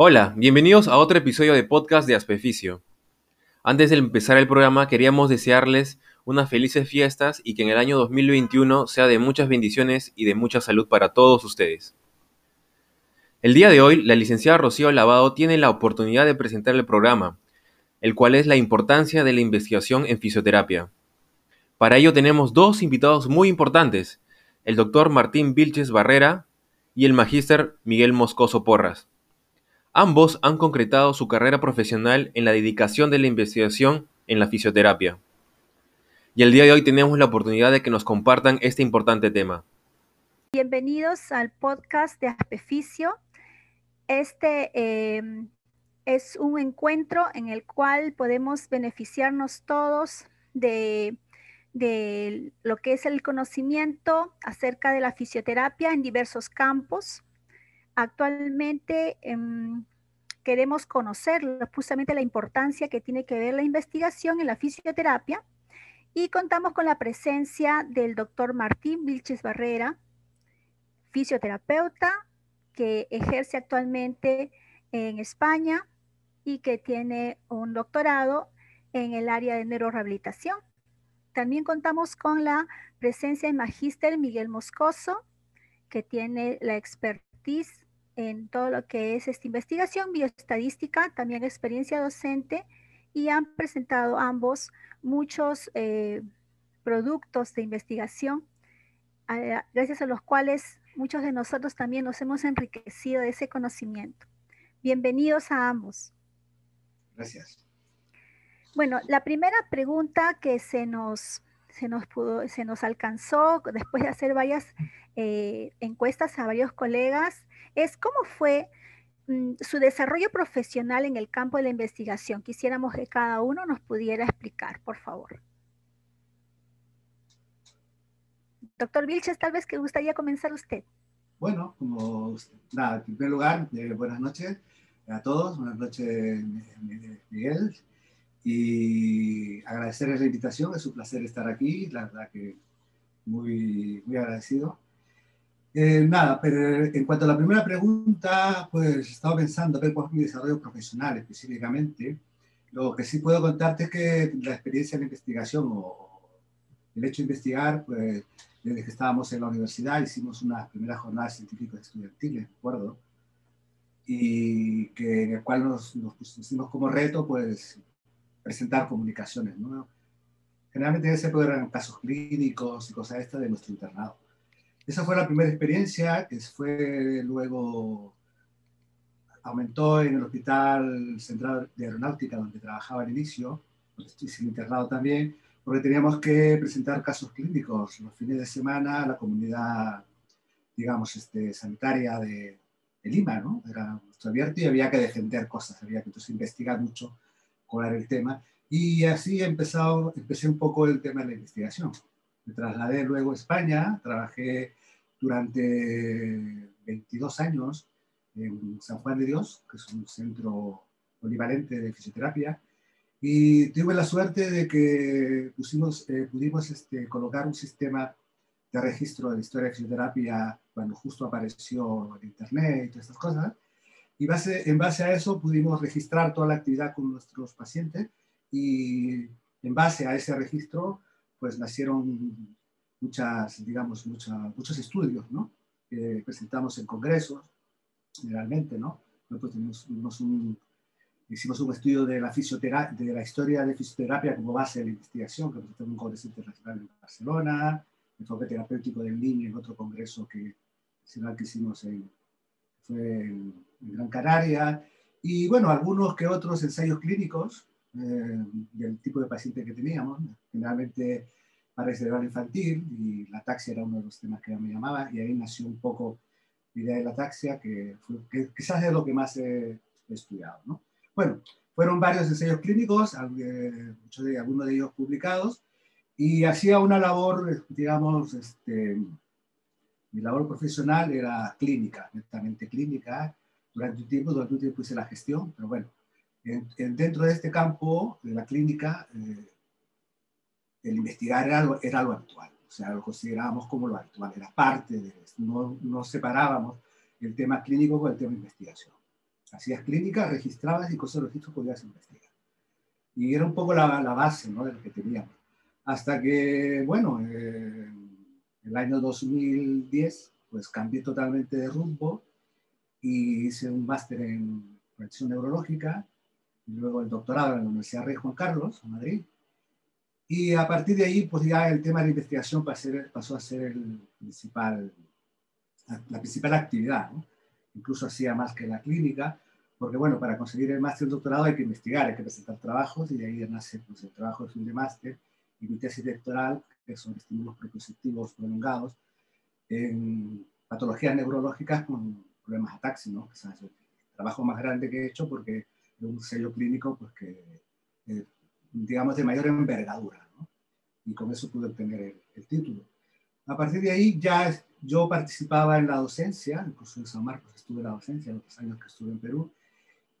Hola, bienvenidos a otro episodio de podcast de Aspeficio. Antes de empezar el programa queríamos desearles unas felices fiestas y que en el año 2021 sea de muchas bendiciones y de mucha salud para todos ustedes. El día de hoy, la licenciada Rocío Lavado tiene la oportunidad de presentar el programa, el cual es la importancia de la investigación en fisioterapia. Para ello tenemos dos invitados muy importantes, el doctor Martín Vilches Barrera y el magíster Miguel Moscoso Porras. Ambos han concretado su carrera profesional en la dedicación de la investigación en la fisioterapia. Y el día de hoy tenemos la oportunidad de que nos compartan este importante tema. Bienvenidos al podcast de Aspeficio. Este em, es un encuentro en el cual podemos beneficiarnos todos de, lo que es el conocimiento acerca de la fisioterapia en diversos campos. Actualmente em, queremos conocer justamente la importancia que tiene que ver la investigación en la fisioterapia y contamos con la presencia del doctor Martín Vilches Barrera, fisioterapeuta que ejerce actualmente en España y que tiene un doctorado en el área de neurorehabilitación. También contamos con la presencia del magíster Miguel Moscoso, que tiene la expertise en todo lo que es esta investigación bioestadística, también experiencia docente, y han presentado ambos muchos eh, productos de investigación, gracias a los cuales muchos de nosotros también nos hemos enriquecido de ese conocimiento. Bienvenidos a ambos. Gracias. Bueno, la primera pregunta que se nos, se nos, pudo, se nos alcanzó después de hacer varias eh, encuestas a varios colegas es cómo fue mm, su desarrollo profesional en el campo de la investigación. Quisiéramos que cada uno nos pudiera explicar, por favor. Doctor Vilches, tal vez que gustaría comenzar usted. Bueno, como nada, en primer lugar, eh, buenas noches a todos, buenas noches Miguel, y agradecerles la invitación, es un placer estar aquí, la verdad que muy, muy agradecido. Eh, nada, pero en cuanto a la primera pregunta, pues estaba pensando ver cuál es mi desarrollo profesional específicamente. Lo que sí puedo contarte es que la experiencia en investigación o el hecho de investigar, pues desde que estábamos en la universidad hicimos unas primeras jornadas científicas estudiantiles, acuerdo Y que en el cual nos, nos pusimos como reto, pues, presentar comunicaciones, ¿no? Generalmente ese eran casos clínicos y cosas estas de nuestro internado. Esa fue la primera experiencia, que fue luego, aumentó en el Hospital Central de Aeronáutica, donde trabajaba al inicio, donde estoy internado también, porque teníamos que presentar casos clínicos los fines de semana a la comunidad, digamos, este, sanitaria de, Lima, ¿no? Era nuestro abierto y había que defender cosas, había que entonces investigar mucho era el tema. Y así empezado, empecé un poco el tema de la investigación. Me trasladé luego a España, trabajé durante 22 años en San Juan de Dios, que es un centro polivalente de fisioterapia, y tuve la suerte de que pusimos, eh, pudimos este, colocar un sistema de registro de la historia de fisioterapia cuando justo apareció el Internet y todas estas cosas. Y base, en base a eso pudimos registrar toda la actividad con nuestros pacientes y en base a ese registro pues nacieron muchas, digamos, muchos estudios, ¿no? Que presentamos en congresos, generalmente, ¿no? Hicimos un estudio de la, fisioterapia, de la historia de fisioterapia como base de la investigación, que presentamos en un congreso internacional en Barcelona, enfoque terapéutico del niño en otro congreso que, que hicimos en, fue en, Gran Canaria, y bueno, algunos que otros ensayos clínicos eh, del tipo de paciente que teníamos, generalmente para el cerebral infantil y la ataxia era uno de los temas que me llamaba y ahí nació un poco la idea de la ataxia que, quizás es lo que más he, estudiado. ¿no? Bueno, fueron varios ensayos clínicos, muchos de, algunos de ellos publicados, y hacía una labor, digamos, este, mi labor profesional era clínica, netamente clínica, durante un tiempo, durante un tiempo hice la gestión, pero bueno, dentro de este campo de la clínica, eh, el investigar era algo, era algo actual, o sea, lo considerábamos como lo actual, era parte de eso, no, no separábamos el tema clínico con el tema de investigación. Hacías clínicas, registrabas y con esos registros podías investigar. Y era un poco la, la base ¿no? de lo que teníamos. Hasta que, bueno, eh, el año 2010, pues cambié totalmente de rumbo y hice un máster en prevención neurológica y luego el doctorado en la Universidad Rey Juan Carlos, en Madrid. Y a partir de ahí, pues ya el tema de la investigación pasó a ser el principal, la principal actividad. ¿no? Incluso hacía más que la clínica, porque bueno, para conseguir el máster y el doctorado hay que investigar, hay que presentar trabajos y de ahí nace pues, el trabajo de fin de máster y mi tesis doctoral, que son estímulos propulsivos prolongados en patologías neurológicas con problemas ataxi, ¿no? es el trabajo más grande que he hecho porque es un sello clínico pues, que, eh, digamos, de mayor envergadura, ¿no? Y con eso pude obtener el, título. A partir de ahí ya yo participaba en la docencia, incluso en San Marcos estuve en la docencia, los años que estuve en Perú,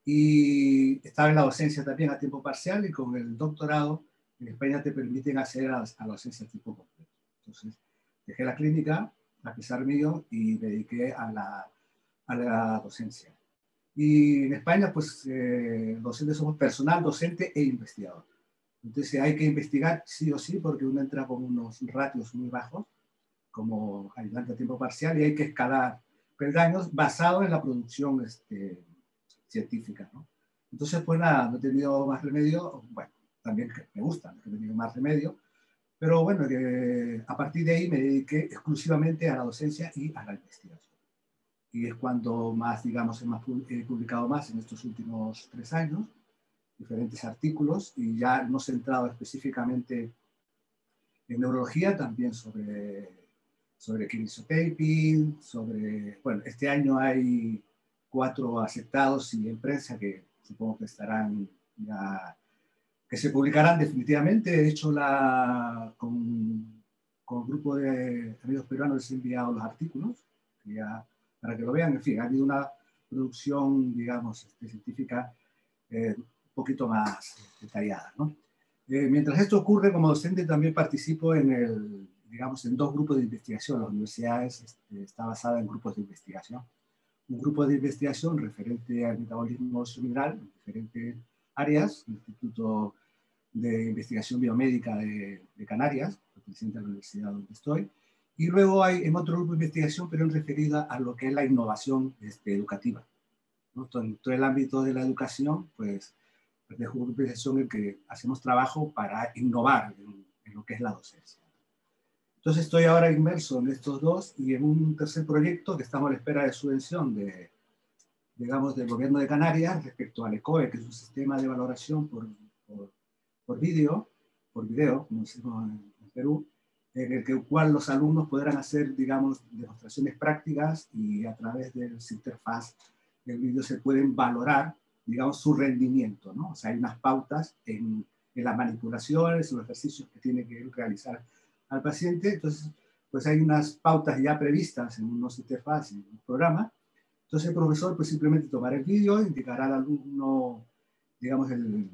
y estaba en la docencia también a tiempo parcial y con el doctorado en España te permiten hacer a, la docencia a tiempo completo. Entonces, dejé la clínica, a pesar mío, y me dediqué a la, a la docencia. Y en España, pues, eh, docentes somos personal, docente e investigador. Entonces hay que investigar sí o sí, porque uno entra con unos ratios muy bajos, como ayudante a tiempo parcial, y hay que escalar peldaños basado en la producción este, científica. ¿no? Entonces, pues nada, no he tenido más remedio, bueno, también me gusta, no he tenido más remedio, pero bueno, a partir de ahí me dediqué exclusivamente a la docencia y a la investigación y es cuando más, digamos, he publicado más en estos últimos tres años, diferentes artículos y ya no centrado específicamente en neurología, también sobre, sobre kinesiotaping, sobre, bueno, este año hay cuatro aceptados y en prensa que supongo que estarán ya, que se publicarán definitivamente. De hecho, la, con, con un grupo de amigos peruanos les he enviado los artículos, que ya para que lo vean. En fin, ha habido una producción, digamos, este, científica eh, un poquito más detallada. ¿no? Eh, mientras esto ocurre, como docente también participo en el, digamos, en dos grupos de investigación. Las universidades este, está basada en grupos de investigación. Un grupo de investigación referente al metabolismo cerebral en diferentes áreas, el Instituto de Investigación Biomédica de, de Canarias, representa la universidad donde estoy, y luego hay en otro grupo de investigación, pero en referida a lo que es la innovación este, educativa. ¿no? En todo el ámbito de la educación, pues, pues de grupo de investigación en el que hacemos trabajo para innovar en, lo que es la docencia. Entonces estoy ahora inmerso en estos dos y en un tercer proyecto que estamos a la espera de subvención de, digamos, del gobierno de Canarias respecto al ECOE, que es un sistema de valoración por, por, por vídeo, por video, como decimos en Perú, en el cual los alumnos podrán hacer, digamos, demostraciones prácticas y a través de interfaz del vídeo se pueden valorar, digamos, su rendimiento, ¿no? O sea, hay unas pautas en, en las manipulaciones, en los ejercicios que tiene que realizar al paciente, entonces, pues hay unas pautas ya previstas en unos interfaz, en un programa, entonces el profesor pues simplemente tomará el vídeo, indicará al alumno, digamos, el,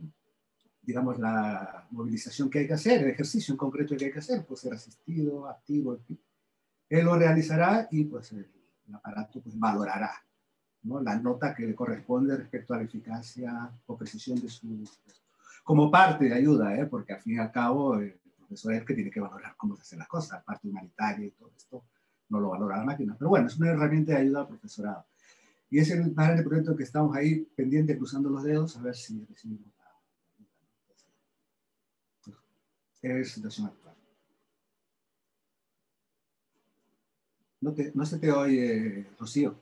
digamos, la movilización que hay que hacer, el ejercicio en concreto que hay que hacer, puede ser asistido, activo, él lo realizará y pues el, aparato pues valorará ¿no? la nota que le corresponde respecto a la eficacia o precisión de su... como parte de ayuda, ¿eh? porque al fin y al cabo el profesor es el que tiene que valorar cómo se hacen las cosas, parte humanitaria y todo esto, no lo valora la máquina. Pero bueno, es una herramienta de ayuda al profesorado. Y es el grande proyecto que estamos ahí pendiente, cruzando los dedos, a ver si recibimos es situación actual. No, no se te oye, Rocío.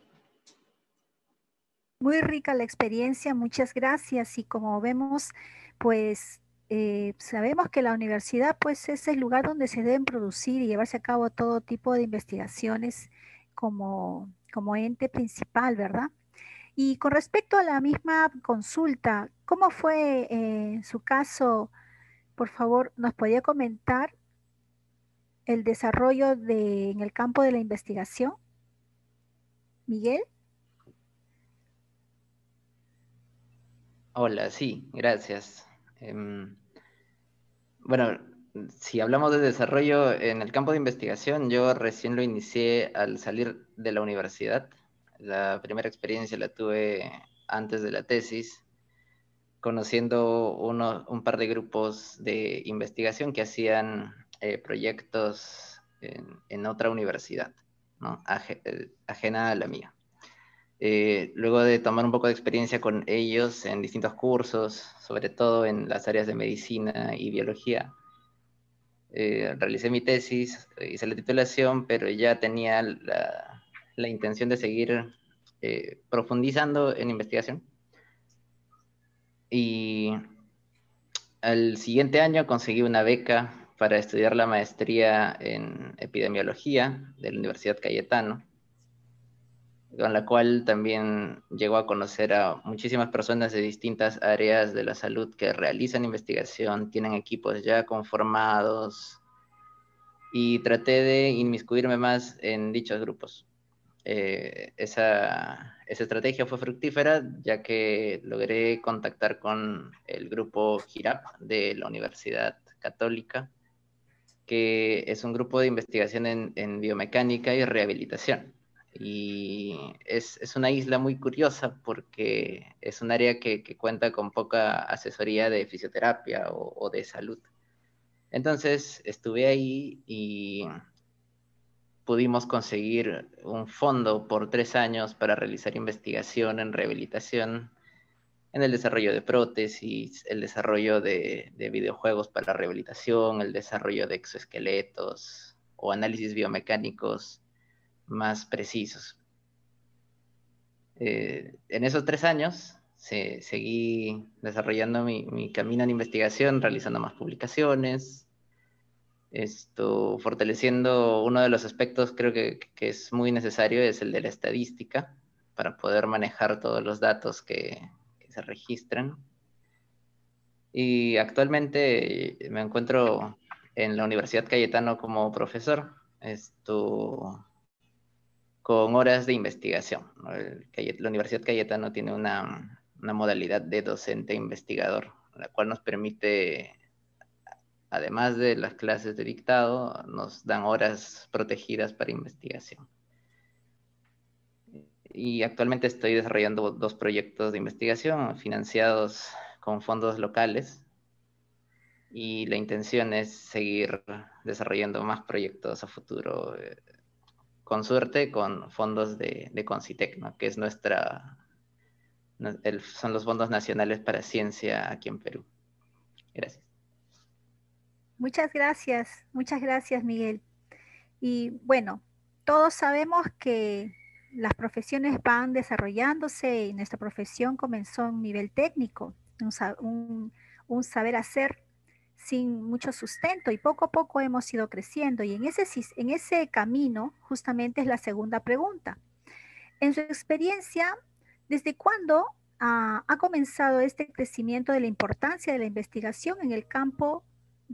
Muy rica la experiencia, muchas gracias. Y como vemos, pues eh, sabemos que la universidad pues es el lugar donde se deben producir y llevarse a cabo todo tipo de investigaciones como, como ente principal, ¿verdad? Y con respecto a la misma consulta, ¿cómo fue eh, en su caso? Por favor, nos podía comentar el desarrollo de, en el campo de la investigación? Miguel. Hola, sí, gracias. Em, bueno, si hablamos de desarrollo en el campo de investigación, yo recién lo inicié al salir de la universidad. La primera experiencia la tuve antes de la tesis, conociendo un par de grupos de investigación que hacían eh, proyectos en, otra universidad, eh, ajena a la mía. Eh, luego de tomar un poco de experiencia con ellos en distintos cursos, sobre todo en las áreas de medicina y biología, realicé mi tesis, hice la titulación, pero ya tenía la, la intención de seguir profundizando en investigación. Y al siguiente año conseguí una beca para estudiar la maestría en epidemiología de la Universidad Cayetano, con la cual también llegó a conocer a muchísimas personas de distintas áreas de la salud que realizan investigación, tienen equipos ya conformados y traté de inmiscuirme más en dichos grupos. Eh, esa, esa, estrategia fue fructífera ya que logré contactar con el grupo GIRAP de la Universidad Católica que es un grupo de investigación en, biomecánica y rehabilitación. Y es, una isla muy curiosa porque es un área que, cuenta con poca asesoría de fisioterapia o, de salud. Entonces estuve ahí y pudimos conseguir un fondo por tres años para realizar investigación en rehabilitación en el desarrollo de prótesis, el desarrollo de, videojuegos para rehabilitación, el desarrollo de exoesqueletos o análisis biomecánicos más precisos. Eh, en esos tres años seguí desarrollando mi, camino en investigación, realizando más publicaciones, esto, fortaleciendo uno de los aspectos creo que, que, es muy necesario, es el de la estadística, para poder manejar todos los datos que, se registran. Y actualmente me encuentro en la Universidad Cayetano como profesor, esto, con horas de investigación. La Universidad Cayetano tiene una, una modalidad de docente investigador, la cual nos permite, además de las clases de dictado, nos dan horas protegidas para investigación y actualmente estoy desarrollando dos proyectos de investigación financiados con fondos locales y la intención es seguir desarrollando más proyectos a futuro, eh, con suerte con fondos de, de Concitec, que es nuestra, son los fondos nacionales para ciencia aquí en Perú. Gracias. Muchas gracias, muchas gracias Miguel. Y bueno, todos sabemos que las profesiones van desarrollándose y nuestra profesión comenzó a un nivel técnico, un, saber hacer sin mucho sustento y poco a poco hemos ido creciendo y en ese, en ese camino justamente es la segunda pregunta. En su experiencia, ¿desde cuándo ha comenzado este crecimiento de la importancia de la investigación en el campo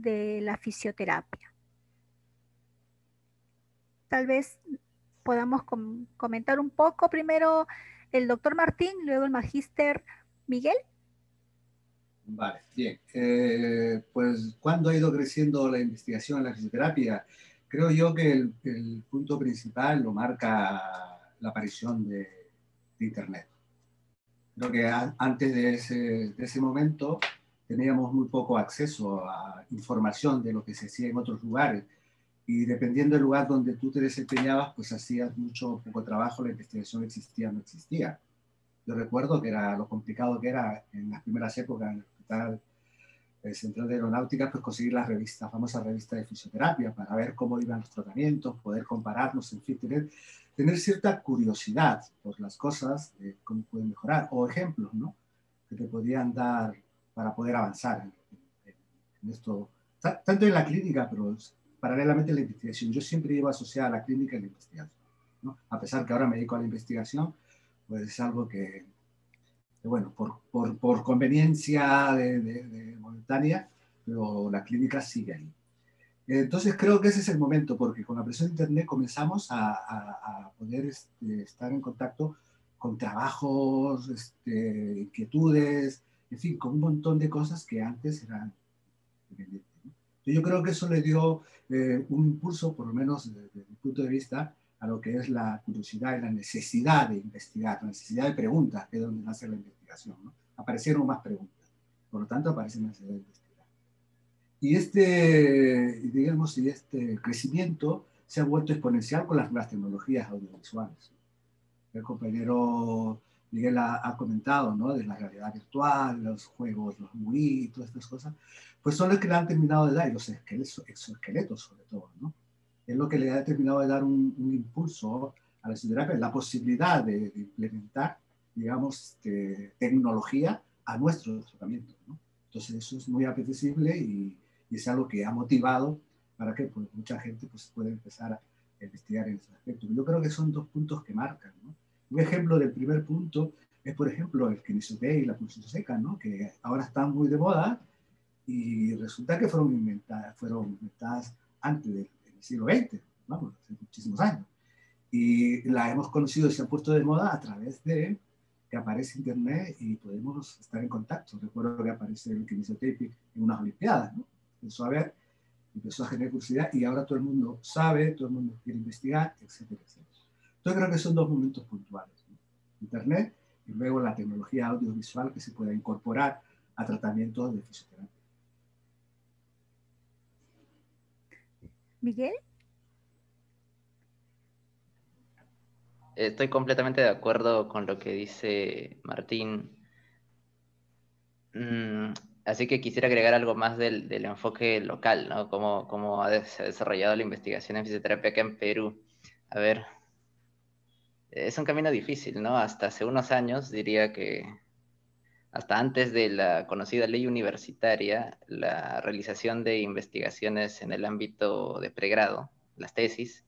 de la fisioterapia? Tal vez podamos comentar un poco. Primero el doctor Martín, luego el magíster Miguel. Vale, bien. Eh, pues, ¿cuándo ha ido creciendo la investigación en la fisioterapia? Creo yo que el, punto principal lo marca la aparición de, Internet. Creo que antes de ese, de ese momento teníamos muy poco acceso a información de lo que se hacía en otros lugares y dependiendo del lugar donde tú te desempeñabas, pues hacías mucho poco trabajo, la investigación existía o no existía. Yo recuerdo que era lo complicado que era en las primeras épocas en el Hospital el Central de Aeronáutica, pues conseguir la revista, la famosa revista de fisioterapia, para ver cómo iban los tratamientos, poder compararlos, en fin, tener, tener cierta curiosidad por las cosas, de cómo pueden mejorar, o ejemplos, ¿no? Que te podían dar para poder avanzar en, esto, tanto en la clínica, pero paralelamente a la investigación. Yo siempre iba asociada a la clínica y la investigación. ¿no? A pesar que ahora me dedico a la investigación, pues es algo que, bueno, por, por, por conveniencia de, de, monetaria, pero la clínica sigue ahí. Entonces creo que ese es el momento, porque con la presión de Internet comenzamos a, a, poder este, estar en contacto con trabajos, este, inquietudes, en fin, con un montón de cosas que antes eran yo creo que eso le dio eh, un impulso, por lo menos desde, mi punto de vista, a lo que es la curiosidad y la necesidad de investigar, la necesidad de preguntas, que es donde nace la investigación. ¿no? Aparecieron más preguntas, por lo tanto aparece la necesidad de investigar. Y este, digamos, y este crecimiento se ha vuelto exponencial con las nuevas tecnologías audiovisuales. El compañero Miguel ha, comentado, ¿no? De la realidad virtual, los juegos, los MUI, todas estas cosas, pues son los que le han terminado de dar, y los exoesqueletos sobre todo, ¿no? Es lo que le ha terminado de dar un, impulso a la fisioterapia, la posibilidad de, implementar, digamos, este, tecnología a nuestro tratamiento, ¿no? Entonces eso es muy apetecible y, y, es algo que ha motivado para que pues, mucha gente pues, pueda empezar a investigar en ese aspecto. Yo creo que son dos puntos que marcan, ¿no? Un ejemplo del primer punto es, por ejemplo, el kinesioterapia y la pulsión seca, ¿no? que ahora están muy de moda y resulta que fueron inventadas, fueron inventadas antes del, siglo XX, vamos, hace muchísimos años. Y la hemos conocido y se han puesto de moda a través de que aparece Internet y podemos estar en contacto. Recuerdo que aparece el kinesiotape en unas Olimpiadas, ¿no? Empezó a ver, empezó a generar curiosidad y ahora todo el mundo sabe, todo el mundo quiere investigar, etcétera, etcétera. Yo creo que son dos momentos puntuales. Internet y luego la tecnología audiovisual que se pueda incorporar a tratamientos de fisioterapia. Miguel. Estoy completamente de acuerdo con lo que dice Martín. Mm, así que quisiera agregar algo más del, enfoque local, ¿no? Cómo, cómo ha, se ha desarrollado la investigación en fisioterapia acá en Perú. A ver, es un camino difícil, ¿no? Hasta hace unos años, diría que hasta antes de la conocida ley universitaria, la realización de investigaciones en el ámbito de pregrado, las tesis,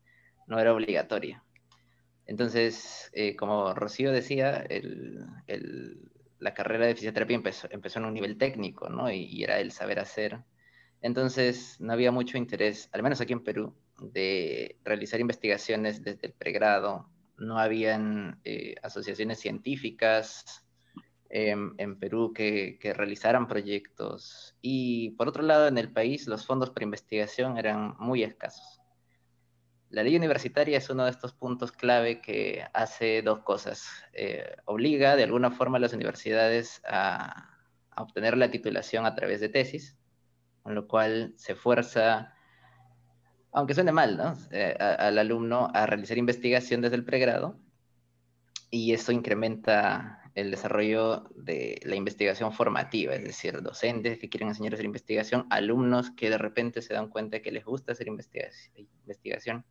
no era obligatoria. Entonces, eh, como Rocío decía, la carrera de fisioterapia empezó, en un nivel técnico, ¿no? Y, y, era el saber hacer. Entonces, no había mucho interés, al menos aquí en Perú, de realizar investigaciones desde el pregrado no habían eh, asociaciones científicas en Perú que, realizaran proyectos. Y por otro lado, en el país los fondos para investigación eran muy escasos. La ley universitaria es uno de estos puntos clave que hace dos cosas. Eh, obliga de alguna forma a las universidades a, a obtener la titulación a través de tesis, con lo cual se fuerza aunque suene mal, ¿no? Eh, al alumno a realizar investigación desde el pregrado y eso incrementa el desarrollo de la investigación formativa, es decir, docentes que quieren enseñar a hacer investigación, alumnos que de repente se dan cuenta que les gusta hacer investigación.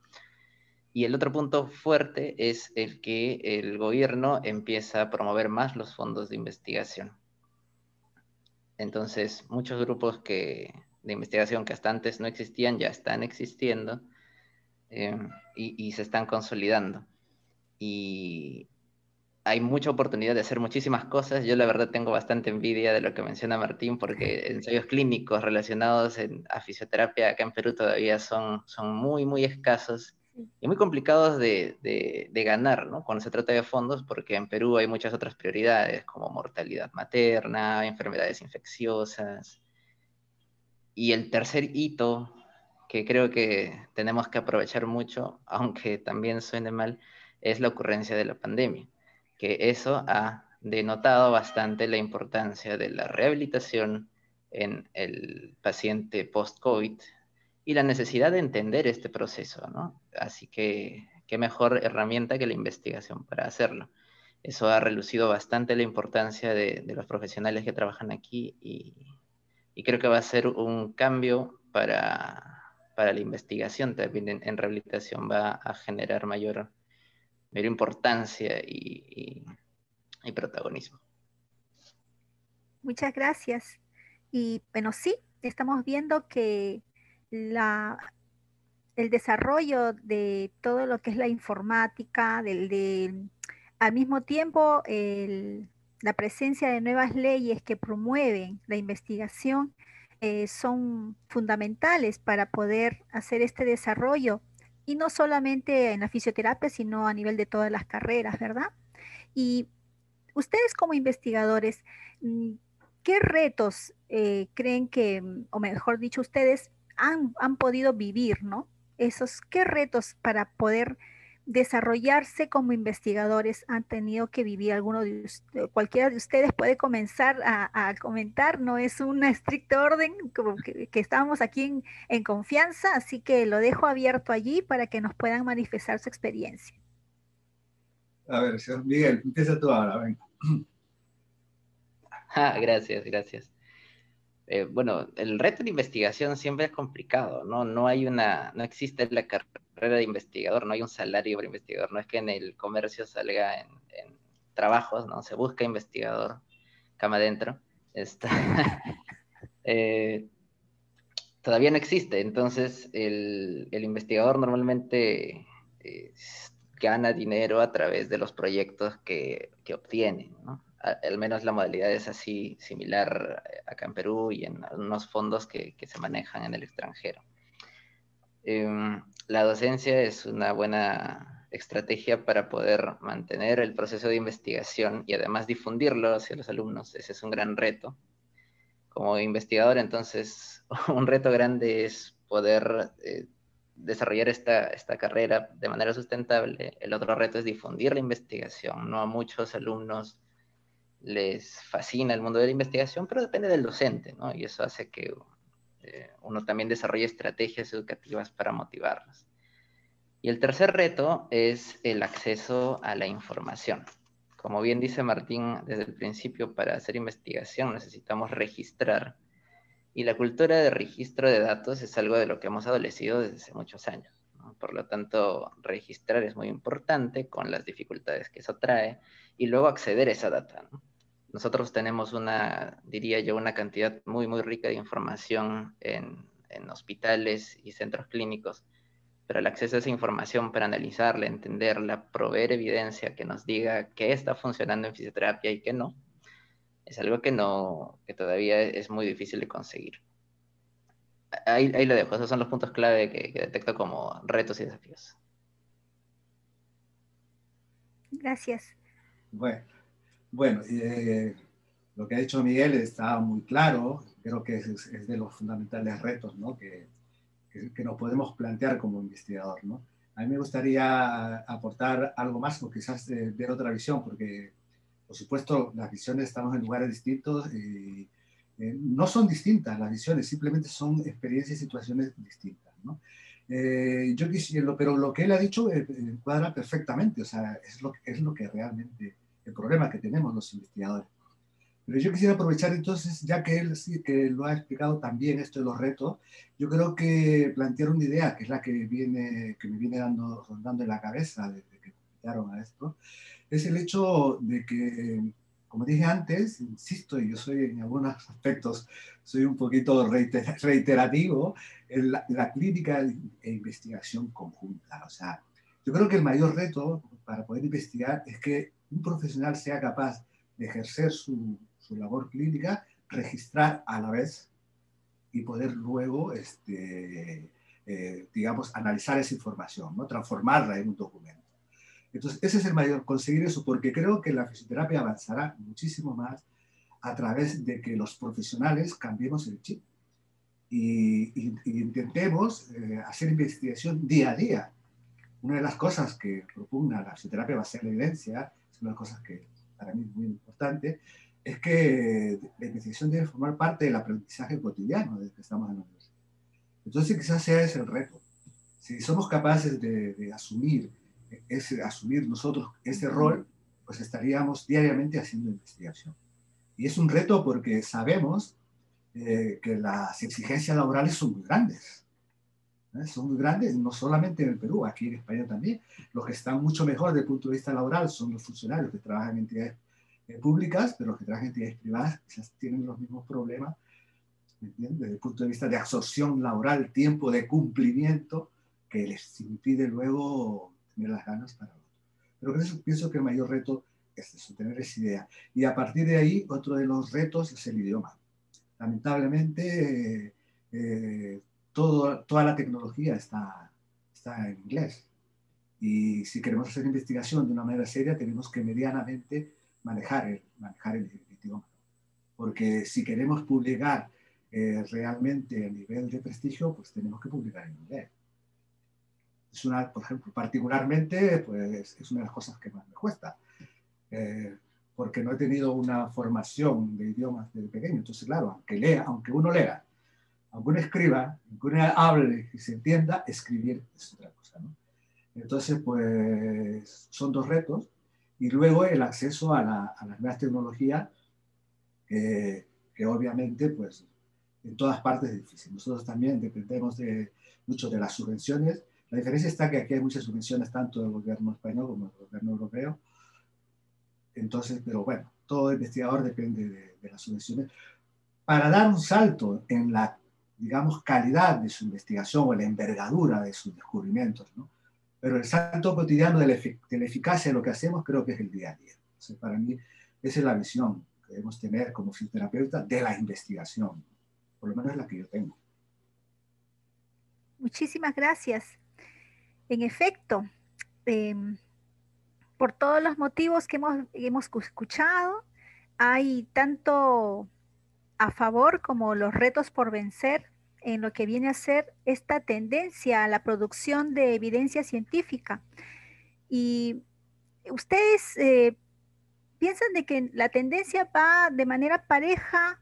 Y el otro punto fuerte es el que el gobierno empieza a promover más los fondos de investigación. Entonces, muchos grupos que de investigación que hasta antes no existían ya están existiendo eh, y, se están consolidando. Y hay mucha oportunidad de hacer muchísimas cosas. Yo la verdad tengo bastante envidia de lo que menciona Martín porque ensayos clínicos relacionados a fisioterapia acá en Perú todavía son, son muy, muy escasos y muy complicados de, de, de, ganar, ¿no? Cuando se trata de fondos, porque en Perú hay muchas otras prioridades, como mortalidad materna, enfermedades infecciosas, y el tercer hito que creo que tenemos que aprovechar mucho, aunque también suene mal, es la ocurrencia de la pandemia, que eso ha denotado bastante la importancia de la rehabilitación en el paciente post-COVID y la necesidad de entender este proceso, ¿no? Así que qué mejor herramienta que la investigación para hacerlo. Eso ha relucido bastante la importancia de, de los profesionales que trabajan aquí y, y creo que va a ser un cambio para, para la investigación también en, rehabilitación, va a generar mayor, mayor importancia y, y, protagonismo. Muchas gracias. Y bueno, sí, estamos viendo que la, el desarrollo de todo lo que es la informática, del, de, al mismo tiempo el, la presencia de nuevas leyes que promueven la investigación eh, son fundamentales para poder hacer este desarrollo y no solamente en la fisioterapia, sino a nivel de todas las carreras, ¿verdad? Y ustedes como investigadores, mm, ¿qué retos eh, creen que, o mejor dicho, ustedes han, han podido vivir, ¿no? Esos, ¿qué retos para poder desarrollarse como investigadores han tenido que vivir alguno de ustedes, cualquiera de ustedes puede comenzar a, comentar, no es un estricto orden, como que, estamos aquí en, confianza, así que lo dejo abierto allí para que nos puedan manifestar su experiencia. A ver, señor Miguel, empieza tú ahora, venga. Ah, gracias, gracias. Eh, bueno, el reto de investigación siempre es complicado, ¿no? No hay una, no existe la carrera de investigador, no hay un salario para investigador, no es que en el comercio salga en, trabajos, ¿no? Se busca investigador, cama adentro. Eh, todavía no existe, entonces el, investigador normalmente eh, gana dinero a través de los proyectos que, que obtiene, al menos la modalidad es así similar acá en Perú y en algunos fondos que, se manejan en el extranjero. Em, la docencia es una buena estrategia para poder mantener el proceso de investigación y además difundirlo hacia los alumnos. Ese es un gran reto. Como investigador, entonces, un reto grande es poder eh, desarrollar esta, esta carrera de manera sustentable. El otro reto es difundir la investigación. No a muchos alumnos les fascina el mundo de la investigación, pero depende del docente, ¿no? Y eso hace que eh, uno también desarrolle estrategias educativas para motivarlos. Y el tercer reto es el acceso a la información. Como bien dice Martín desde el principio, para hacer investigación necesitamos registrar. Y la cultura de registro de datos es algo de lo que hemos adolecido desde hace muchos años. Por lo tanto, registrar es muy importante con las dificultades que eso trae y luego acceder a esa data. Nosotros tenemos una, diría yo, una cantidad muy, muy rica de información en, hospitales y centros clínicos, pero el acceso a esa información para analizarla, entenderla, proveer evidencia que nos diga qué está funcionando en fisioterapia y qué no, es algo que, no, que todavía es muy difícil de conseguir. Ahí, ahí lo dejo, esos son los puntos clave que, que detecto como retos y desafíos. Gracias. Bueno, bueno, eh, lo que ha dicho Miguel está muy claro, creo que es, de los fundamentales retos ¿no? que, que, nos podemos plantear como investigador. A mí me gustaría aportar algo más o quizás ver otra visión, porque por supuesto las visiones estamos en lugares distintos y eh, no son distintas las visiones, simplemente son experiencias y situaciones distintas. Eh, yo quisiera, pero lo que él ha dicho cuadra perfectamente, o sea, es lo, es lo que realmente el problema que tenemos los investigadores. Pero yo quisiera aprovechar entonces, ya que él sí que lo ha explicado también esto de los retos, yo creo que plantear una idea que es la que, viene, que me viene dando, rondando en la cabeza desde que invitaron a esto, es el hecho de que, como dije antes, insisto, y yo soy en algunos aspectos, soy un poquito reiterativo, en la, la clínica e investigación conjunta. O sea, yo creo que el mayor reto para poder investigar es que un profesional sea capaz de ejercer su, labor clínica, registrar a la vez y poder luego, este, eh, digamos, analizar esa información, ¿no? transformarla en un documento. Entonces, ese es el mayor, conseguir eso, porque creo que la fisioterapia avanzará muchísimo más a través de que los profesionales cambiemos el chip y, intentemos eh, hacer investigación día a día. Una de las cosas que propugna la fisioterapia va a ser la evidencia, una de las cosas que para mí es muy importante, es que la investigación debe formar parte del aprendizaje cotidiano desde que estamos en la universidad. Entonces quizás sea ese el reto. Si somos capaces de, asumir, ese, asumir nosotros ese rol, pues estaríamos diariamente haciendo investigación. Y es un reto porque sabemos eh, que las exigencias laborales son muy grandes. ¿Eh? son muy grandes, no solamente en el Perú, aquí en España también. Los que están mucho mejor desde el punto de vista laboral son los funcionarios que trabajan en entidades eh, públicas, pero los que trabajan en entidades privadas quizás tienen los mismos problemas, desde el punto de vista de absorción laboral, tiempo de cumplimiento, que les impide luego tener las ganas para otro. Pero eso, pienso que el mayor reto es eso, tener esa idea. Y a partir de ahí, otro de los retos es el idioma. Lamentablemente, eh, toda la tecnología está, está en inglés. Y si queremos hacer investigación de una manera seria, tenemos que medianamente manejar el, manejar el, idioma. Porque si queremos publicar eh, realmente a nivel de prestigio, pues tenemos que publicar en inglés. es una, por ejemplo, particularmente, pues es una de las cosas que más me cuesta, eh, porque no he tenido una formación de idiomas desde pequeño. Entonces, claro, aunque lea, aunque uno lea, aunque uno escriba, aunque uno hable y se entienda, escribir es otra cosa, ¿no? Entonces, pues son dos retos. Y luego el acceso a, las nuevas tecnologías, que obviamente, pues, en todas partes es difícil. Nosotros también dependemos de, mucho de las subvenciones. La diferencia está que aquí hay muchas subvenciones tanto del gobierno español como del gobierno europeo. Entonces, pero bueno, todo investigador depende de, de las subvenciones. Para dar un salto en la, digamos, calidad de su investigación o la envergadura de sus descubrimientos, ¿no? Pero el salto cotidiano de la, eficacia de lo que hacemos creo que es el día a día. Entonces, para mí, esa es la visión que debemos tener como fisioterapeuta de la investigación. Por lo menos es la que yo tengo. Muchísimas gracias. En efecto, em, por todos los motivos que hemos, hemos escuchado, hay tanto a favor como los retos por vencer en lo que viene a ser esta tendencia a la producción de evidencia científica. Y ustedes eh, piensan de que la tendencia va de manera pareja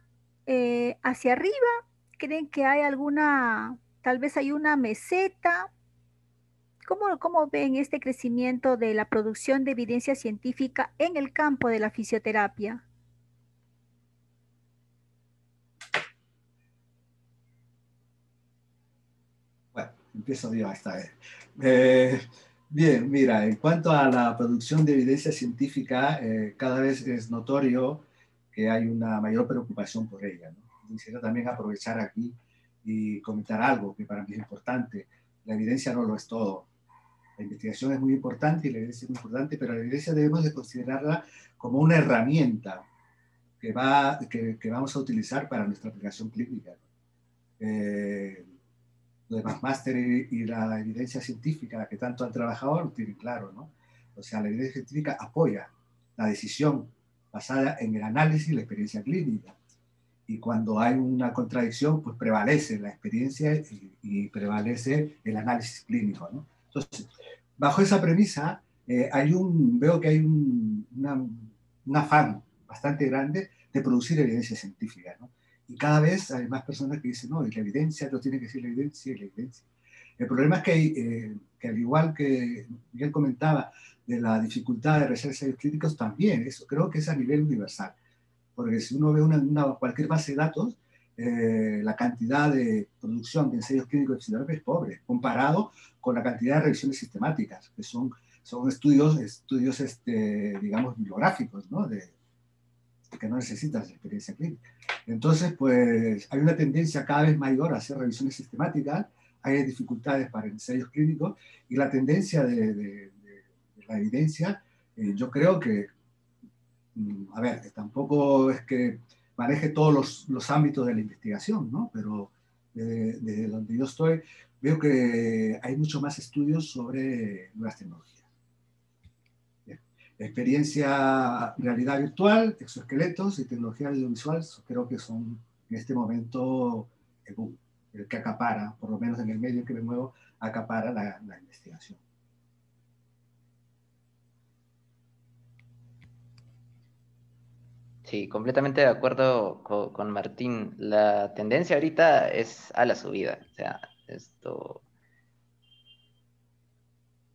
eh, hacia arriba, creen que hay alguna, tal vez hay una meseta. ¿Cómo, ¿Cómo ven este crecimiento de la producción de evidencia científica en el campo de la fisioterapia? Empiezo yo esta vez. Eh, bien, mira, en cuanto a la producción de evidencia científica, eh, cada vez es notorio que hay una mayor preocupación por ella. ¿no? Quisiera también aprovechar aquí y comentar algo que para mí es importante. La evidencia no lo es todo. La investigación es muy importante y la evidencia es muy importante, pero la evidencia debemos de considerarla como una herramienta que, va, que, que vamos a utilizar para nuestra aplicación clínica. Eh, lo demás máster y, la evidencia científica, que tanto han trabajado, lo tienen claro, ¿no? O sea, la evidencia científica apoya la decisión basada en el análisis y la experiencia clínica. Y cuando hay una contradicción, pues prevalece la experiencia y, prevalece el análisis clínico, ¿no? Entonces, bajo esa premisa, eh, hay un, veo que hay un, un afán bastante grande de producir evidencia científica, ¿no? Y cada vez hay más personas que dicen, no, la evidencia, no tiene que ser la evidencia y la evidencia. El problema es que, eh, que al igual que Miguel comentaba de la dificultad de realizar ensayos clínicos, también eso creo que es a nivel universal. Porque si uno ve una, cualquier base de datos, eh, la cantidad de producción de ensayos clínicos de es pobre, comparado con la cantidad de revisiones sistemáticas, que son, son estudios, estudios este, digamos, bibliográficos, ¿no? De, que no necesitas experiencia clínica. Entonces, pues hay una tendencia cada vez mayor a hacer revisiones sistemáticas, hay dificultades para ensayos clínicos y la tendencia de, la evidencia, eh, yo creo que, mm, a ver, tampoco es que maneje todos los, ámbitos de la investigación, ¿no? Pero desde donde yo estoy, veo que hay mucho más estudios sobre nuevas tecnologías experiencia realidad virtual, exoesqueletos y tecnología audiovisual, creo que son en este momento el que acapara, por lo menos en el medio en que me muevo, acapara la, investigación. Sí, completamente de acuerdo con, con, Martín. La tendencia ahorita es a la subida. O sea, esto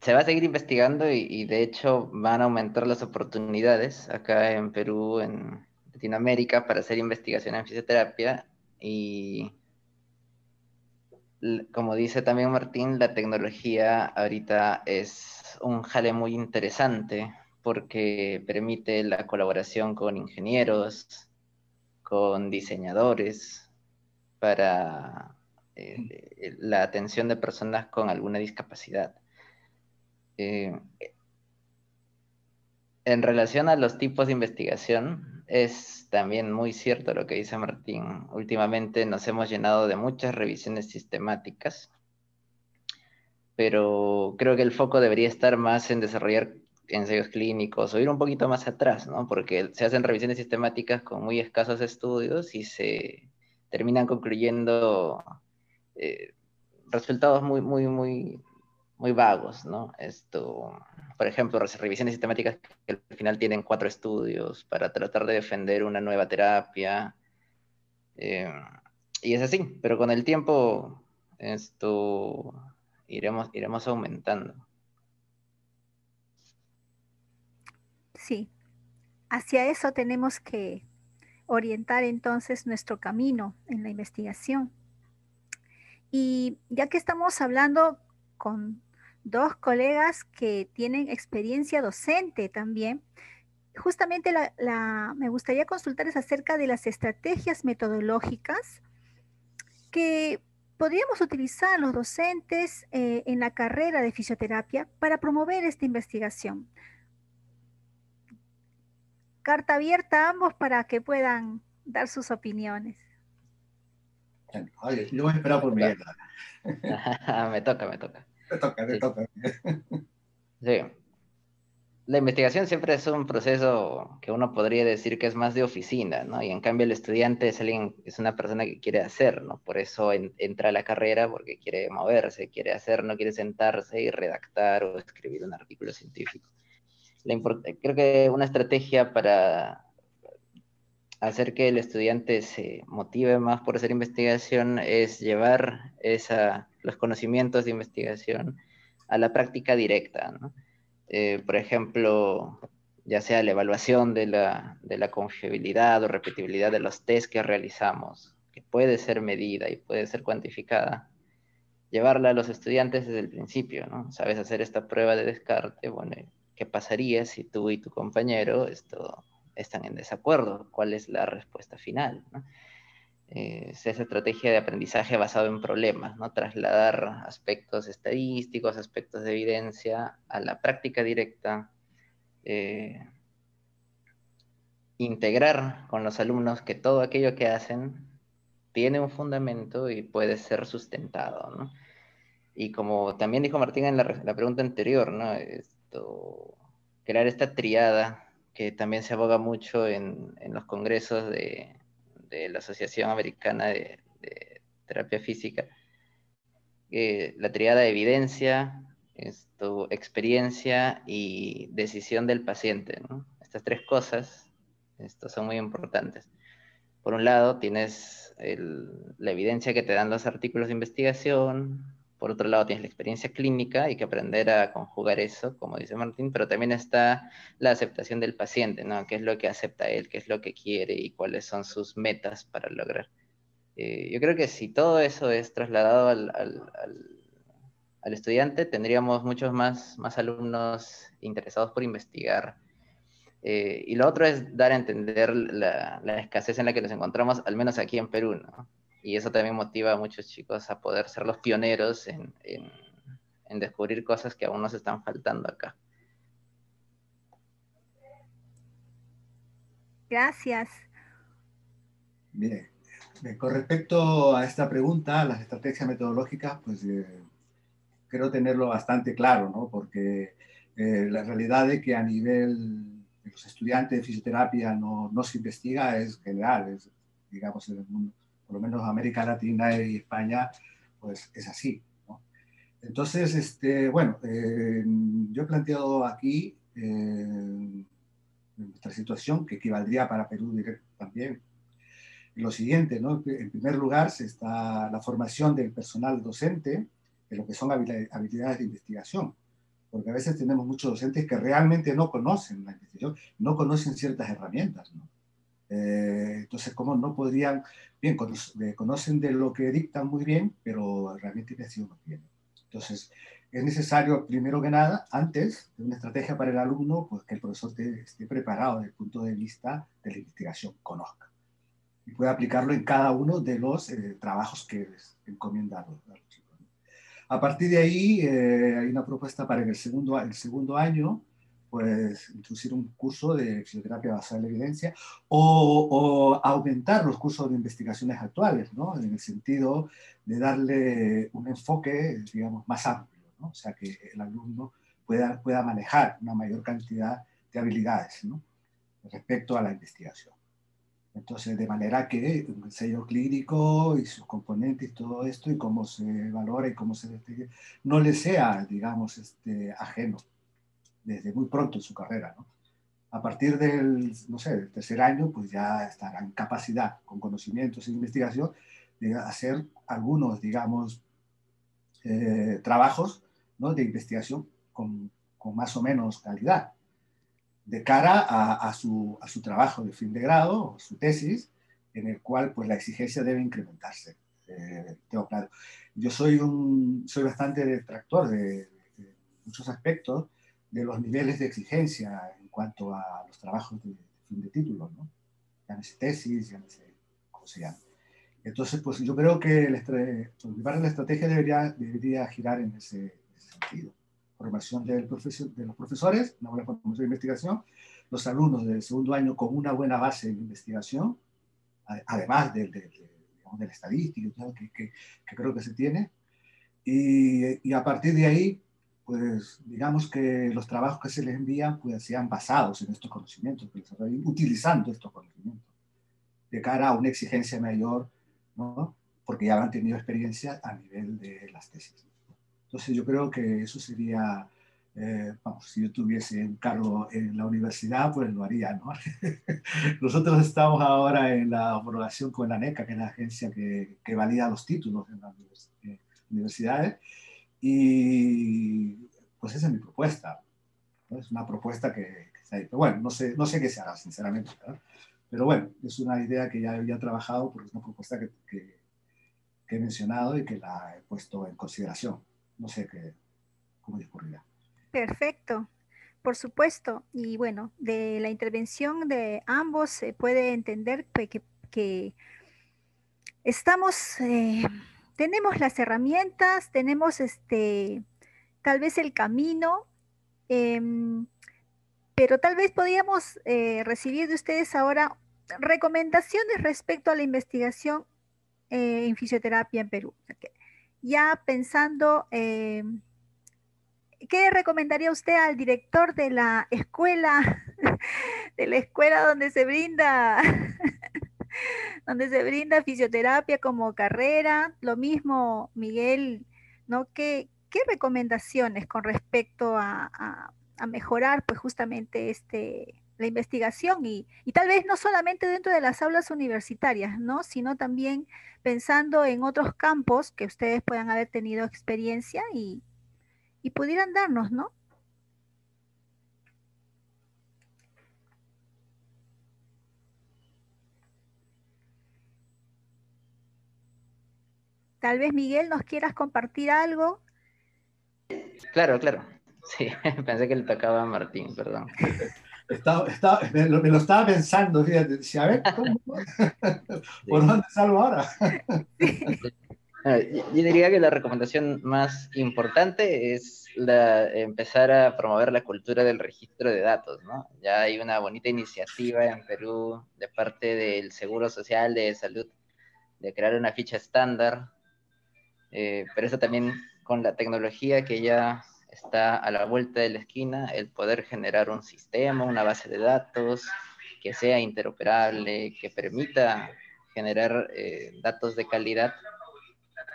se va a seguir investigando y, de hecho van a aumentar las oportunidades acá en Perú, en Latinoamérica, para hacer investigación en fisioterapia. Y como dice también Martín, la tecnología ahorita es un jale muy interesante porque permite la colaboración con ingenieros, con diseñadores, para eh, la atención de personas con alguna discapacidad. Eh, en relación a los tipos de investigación, es también muy cierto lo que dice Martín. Últimamente nos hemos llenado de muchas revisiones sistemáticas, pero creo que el foco debería estar más en desarrollar ensayos clínicos o ir un poquito más atrás, ¿no? Porque se hacen revisiones sistemáticas con muy escasos estudios y se terminan concluyendo eh, resultados muy, muy, muy muy vagos, ¿no? Esto, por ejemplo, revisiones sistemáticas que al final tienen cuatro estudios para tratar de defender una nueva terapia. Eh, y es así, pero con el tiempo esto iremos, iremos aumentando. Sí, hacia eso tenemos que orientar entonces nuestro camino en la investigación. Y ya que estamos hablando con dos colegas que tienen experiencia docente también, justamente la, me gustaría consultarles acerca de las estrategias metodológicas que podríamos utilizar los docentes eh, en la carrera de fisioterapia para promover esta investigación. Carta abierta a ambos para que puedan dar sus opiniones. Yo voy a esperar por Miguel. me toca, me toca. Me toca, me toca. sí la investigación siempre es un proceso que uno podría decir que es más de oficina, ¿no? Y en cambio el estudiante es alguien, es una persona que quiere hacer, ¿no? Por eso entra a la carrera porque quiere moverse, quiere hacer, no quiere sentarse y redactar o escribir un artículo científico. creo que una estrategia para hacer que el estudiante se motive más por hacer investigación es llevar esa, los conocimientos de investigación a la práctica directa. Eh, por ejemplo, ya sea la evaluación de la, de la confiabilidad o repetibilidad de los test que realizamos, que puede ser medida y puede ser cuantificada, llevarla a los estudiantes desde el principio, ¿no? Sabes hacer esta prueba de descarte, bueno, ¿qué pasaría si tú y tu compañero esto, están en desacuerdo? ¿Cuál es la respuesta final? Eh, es esa estrategia de aprendizaje basado en problemas, ¿no? Trasladar aspectos estadísticos, aspectos de evidencia a la práctica directa, eh, integrar con los alumnos que todo aquello que hacen tiene un fundamento y puede ser sustentado, ¿no? Y como también dijo Martín en la, pregunta anterior, ¿no? Esto, crear esta triada que también se aboga mucho en los congresos de, la Asociación Americana de, Terapia Física, la triada de evidencia, esto, experiencia y decisión del paciente. Estas tres cosas esto, son muy importantes. Por un lado, tienes la evidencia que te dan los artículos de investigación, por otro lado tienes la experiencia clínica, hay que aprender a conjugar eso, como dice Martín, pero también está la aceptación del paciente, ¿no? ¿Qué es lo que acepta él, qué es lo que quiere y cuáles son sus metas para lograr? Eh, yo creo que si todo eso es trasladado al, estudiante, tendríamos muchos más, más alumnos interesados por investigar. Eh, y lo otro es dar a entender la, la escasez en la que nos encontramos, al menos aquí en Perú, ¿no? Y eso también motiva a muchos chicos a poder ser los pioneros en, descubrir cosas que aún nos están faltando acá. Gracias. Mire, con respecto a esta pregunta, las estrategias metodológicas, pues eh, creo tenerlo bastante claro, ¿no? Porque eh, la realidad es que a nivel de los estudiantes de fisioterapia no, no se investiga es general, es, digamos, en el mundo por lo menos América Latina y España, pues es así. Entonces, este, bueno, eh, yo he planteado aquí eh, nuestra situación, que equivaldría para Perú también, lo siguiente, ¿no? En primer lugar, se está la formación del personal docente de lo que son habilidades de investigación, porque a veces tenemos muchos docentes que realmente no conocen la investigación, no conocen ciertas herramientas, ¿no? Eh, entonces, ¿cómo no podrían, bien, conocen de lo que dictan muy bien, pero realmente investigación no tienen? Entonces, es necesario, primero que nada, antes de una estrategia para el alumno, pues que el profesor esté, preparado desde el punto de vista de la investigación, conozca. Y pueda aplicarlo en cada uno de los eh, trabajos que encomienda a. A partir de ahí, eh, hay una propuesta para el segundo, el segundo año, pues introducir un curso de fisioterapia basada en la evidencia o, aumentar los cursos de investigaciones actuales, ¿no? En el sentido de darle un enfoque, digamos, más amplio, ¿no? O sea, que el alumno pueda, pueda manejar una mayor cantidad de habilidades, ¿no? Respecto a la investigación. Entonces, de manera que el sello clínico y sus componentes todo esto y cómo se valora y cómo se no le sea, digamos, este, ajeno desde muy pronto en su carrera. ¿no? A partir del, no sé, del tercer año, pues ya estará en capacidad, con conocimientos e investigación, de hacer algunos, digamos, eh, trabajos ¿no? de investigación con, con más o menos calidad de cara a, su, a, su, trabajo de fin de grado, su tesis, en el cual pues, la exigencia debe incrementarse. Eh, tengo claro. Yo soy, un, soy bastante detractor de, muchos aspectos de los niveles de exigencia en cuanto a los trabajos de, fin de título, ¿no? Llámese tesis, llámese cómo se llama. Entonces, pues yo creo que el, por la estrategia debería, debería girar en ese sentido formación del de los profesores, una buena formación de investigación, los alumnos del segundo año con una buena base de investigación, además del, de, de, la estadística que, que, creo que se tiene, y, y, a partir de ahí, pues digamos que los trabajos que se les envían pues sean basados en estos conocimientos, que utilizando estos conocimientos, de cara a una exigencia mayor, ¿no? porque ya han tenido experiencia a nivel de las tesis. Entonces yo creo que eso sería, eh, vamos, si yo tuviese un cargo en la universidad, pues lo haría, ¿no? Nosotros estamos ahora en la homologación con la NECA, que es la agencia que, que valida los títulos en las eh, universidades, y pues esa es mi propuesta. Es una propuesta que, está ahí. Pero bueno, no sé, no sé qué se hará, sinceramente. Pero bueno, es una idea que ya había trabajado porque es una propuesta que, que, que he mencionado y que la he puesto en consideración no sé qué, cómo discurrirá. Perfecto, por supuesto. Y bueno, de la intervención de ambos se puede entender que, estamos, eh, tenemos las herramientas, tenemos este, tal vez el camino, em, pero tal vez podríamos eh, recibir de ustedes ahora recomendaciones respecto a la investigación eh, en fisioterapia en Perú. Ya pensando, eh, ¿qué recomendaría usted al director de la escuela, de la escuela donde se brinda, donde se brinda fisioterapia como carrera? Lo mismo, Miguel, ¿no? ¿Qué, recomendaciones con respecto a, a mejorar, pues justamente este, la investigación y, tal vez no solamente dentro de las aulas universitarias, ¿no? Sino también pensando en otros campos que ustedes puedan haber tenido experiencia y, y pudieran darnos, ¿no? Tal vez Miguel nos quieras compartir algo. Claro, claro. Sí, pensé que le tocaba a Martín, perdón. me, lo, estaba pensando, fíjate, decía, a ver, ¿cómo? ¿por dónde salgo ahora? Yo diría que la recomendación más importante es la, empezar a promover la cultura del registro de datos, ¿no? Ya hay una bonita iniciativa en Perú de parte del Seguro Social de Salud de crear una ficha estándar, eh, pero eso también con la tecnología que ya está a la vuelta de la esquina el poder generar un sistema, una base de datos que sea interoperable, que permita generar eh, datos de calidad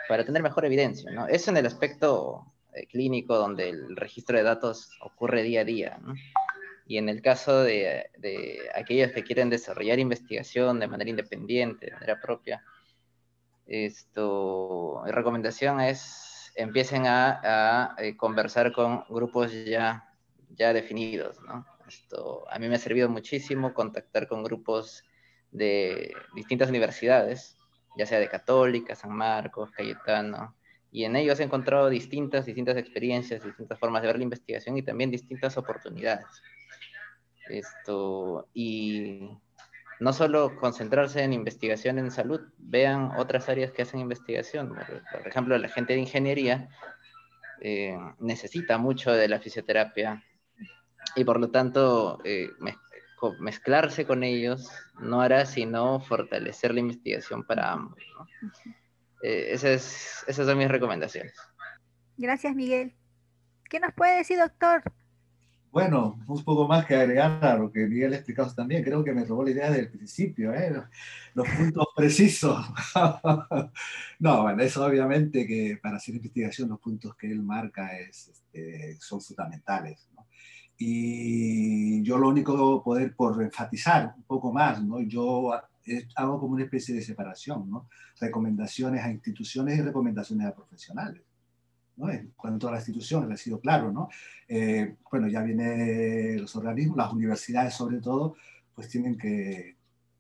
para tener mejor evidencia. ¿no? Eso en el aspecto eh, clínico donde el registro de datos ocurre día a día. Y en el caso de, de, aquellos que quieren desarrollar investigación de manera independiente, de manera propia, esto, mi recomendación es empiecen a, eh, conversar con grupos ya, ya definidos, ¿no? Esto a mí me ha servido muchísimo contactar con grupos de distintas universidades, ya sea de Católica, San Marcos, Cayetano, y en ellos he encontrado distintas, distintas experiencias, distintas formas de ver la investigación y también distintas oportunidades. Esto, y no solo concentrarse en investigación en salud, vean otras áreas que hacen investigación. Por ejemplo, la gente de ingeniería eh, necesita mucho de la fisioterapia y por lo tanto eh, mezclarse con ellos no hará sino fortalecer la investigación para ambos. Eh, esas, esas son mis recomendaciones. Gracias, Miguel. ¿Qué nos puede decir, doctor? Bueno, un poco más que agregar a lo que Miguel ha explicado también. Creo que me robó la idea del principio, ¿eh? los, puntos precisos. no, bueno, eso obviamente que para hacer investigación los puntos que él marca es, este, son fundamentales. ¿no? Y yo lo único poder por enfatizar un poco más, ¿no? yo hago como una especie de separación, ¿no? recomendaciones a instituciones y recomendaciones a profesionales. En cuanto a la institución, ha sido claro, ¿no? Eh, bueno, ya vienen los organismos, las universidades sobre todo, pues tienen que,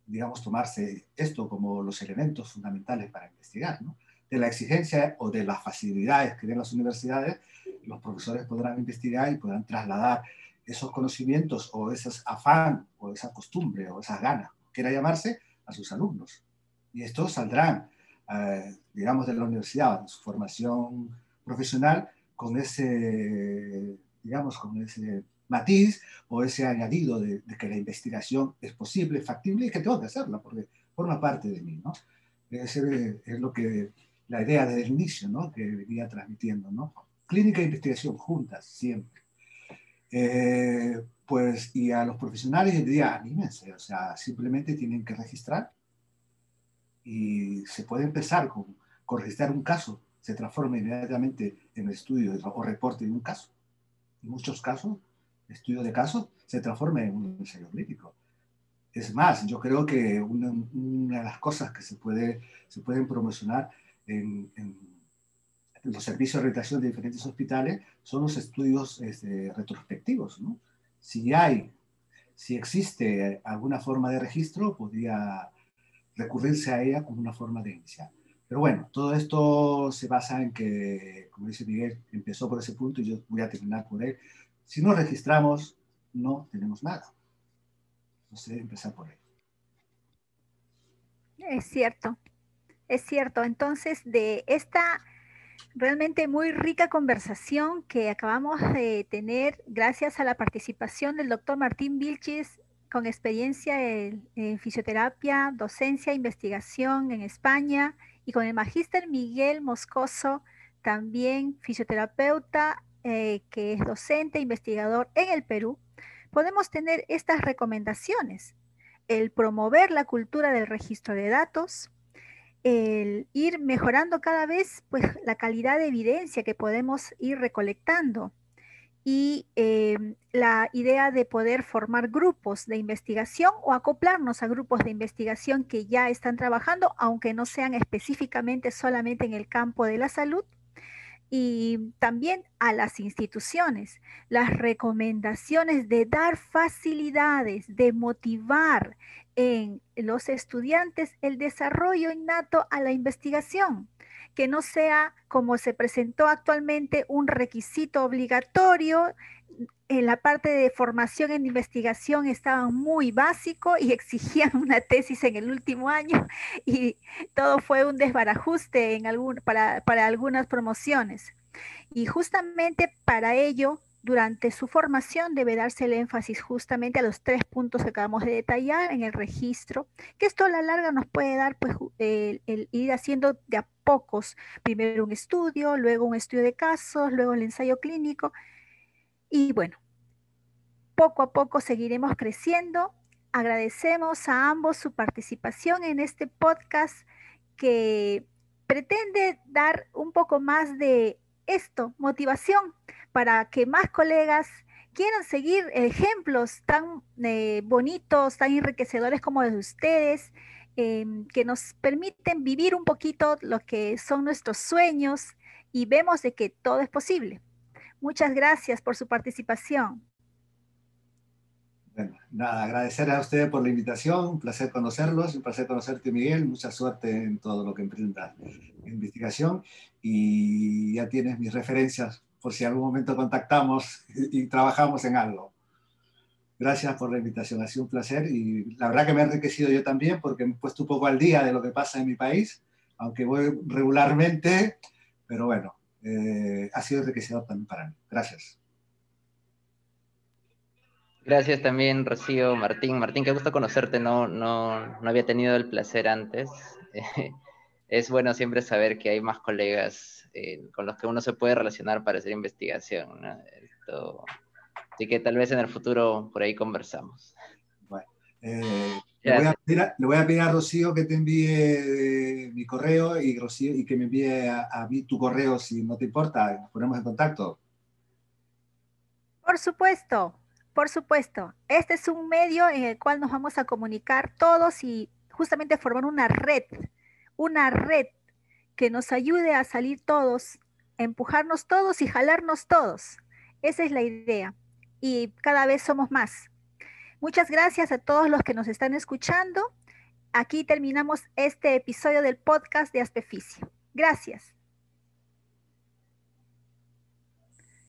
digamos, tomarse esto como los elementos fundamentales para investigar, ¿no? De la exigencia o de las facilidades que den las universidades, los profesores podrán investigar y podrán trasladar esos conocimientos o ese afán o esa costumbre o esas ganas, quiera llamarse, a sus alumnos. Y estos saldrán, eh, digamos, de la universidad, de su formación profesional con ese, digamos, con ese matiz o ese añadido de, que la investigación es posible, factible y que tengo que hacerla porque forma parte de mí, ¿no? Ese es lo que, la idea desde el inicio, ¿no? Que venía transmitiendo, ¿no? Clínica e investigación juntas, siempre. Eh, pues, y a los profesionales les diría, anímense, o sea, simplemente tienen que registrar y se puede empezar con, con registrar un caso se transforma inmediatamente en estudio o reporte de un caso. En muchos casos, estudio de casos se transforma en un ensayo clínico. Es más, yo creo que una, de las cosas que se, puede, se pueden promocionar en, los servicios de rehabilitación de diferentes hospitales son los estudios este, retrospectivos. ¿no? Si hay, si existe alguna forma de registro, podría recurrirse a ella como una forma de iniciar. Pero bueno, todo esto se basa en que, como dice Miguel, empezó por ese punto y yo voy a terminar por él. Si no registramos, no tenemos nada. Entonces, empezar por él. Es cierto, es cierto. Entonces, de esta realmente muy rica conversación que acabamos de tener gracias a la participación del doctor Martín Vilchis con experiencia en, en fisioterapia, docencia, investigación en España y con el magíster Miguel Moscoso, también fisioterapeuta, eh, que es docente, investigador en el Perú, podemos tener estas recomendaciones. El promover la cultura del registro de datos, el ir mejorando cada vez pues, la calidad de evidencia que podemos ir recolectando, y em, la idea de poder formar grupos de investigación o acoplarnos a grupos de investigación que ya están trabajando, aunque no sean específicamente solamente en el campo de la salud, y también a las instituciones, las recomendaciones de dar facilidades, de motivar en los estudiantes el desarrollo innato a la investigación que no sea como se presentó actualmente un requisito obligatorio. En la parte de formación en investigación estaban muy básico y exigían una tesis en el último año y todo fue un desbarajuste en algún, para, para algunas promociones. Y justamente para ello durante su formación debe darse el énfasis justamente a los tres puntos que acabamos de detallar en el registro, que esto a la larga nos puede dar pues, el, ir haciendo de a pocos, primero un estudio, luego un estudio de casos, luego el ensayo clínico, y bueno, poco a poco seguiremos creciendo. Agradecemos a ambos su participación en este podcast que pretende dar un poco más de esto, motivación para que más colegas quieran seguir ejemplos tan eh, bonitos, tan enriquecedores como los de ustedes, em, que nos permiten vivir un poquito lo que son nuestros sueños y vemos de que todo es posible. Muchas gracias por su participación. Bueno, nada, agradecer a ustedes por la invitación, un placer conocerlos, un placer conocerte Miguel, mucha suerte en todo lo que emprendas en investigación y ya tienes mis referencias por si algún momento contactamos y, trabajamos en algo. Gracias por la invitación, ha sido un placer y la verdad que me ha enriquecido yo también porque me he puesto un poco al día de lo que pasa en mi país, aunque voy regularmente, pero bueno, eh, ha sido enriquecedor también para mí. Gracias. Gracias también, Rocío, Martín. Martín, qué gusto conocerte, no, no, no había tenido el placer antes. es bueno siempre saber que hay más colegas eh, con los que uno se puede relacionar para hacer investigación. Así que tal vez en el futuro por ahí conversamos. Bueno, eh, le, voy a pedir a, Rocío que te envíe mi correo y, Rocío, y que me envíe a, mí tu correo si no te importa. Nos ponemos en contacto. Por supuesto, por supuesto. Este es un medio en el cual nos vamos a comunicar todos y justamente formar una red, una red que nos ayude a salir todos, empujarnos todos y jalarnos todos. Esa es la idea. Y cada vez somos más. Muchas gracias a todos los que nos están escuchando. Aquí terminamos este episodio del podcast de Aspeficio. Gracias.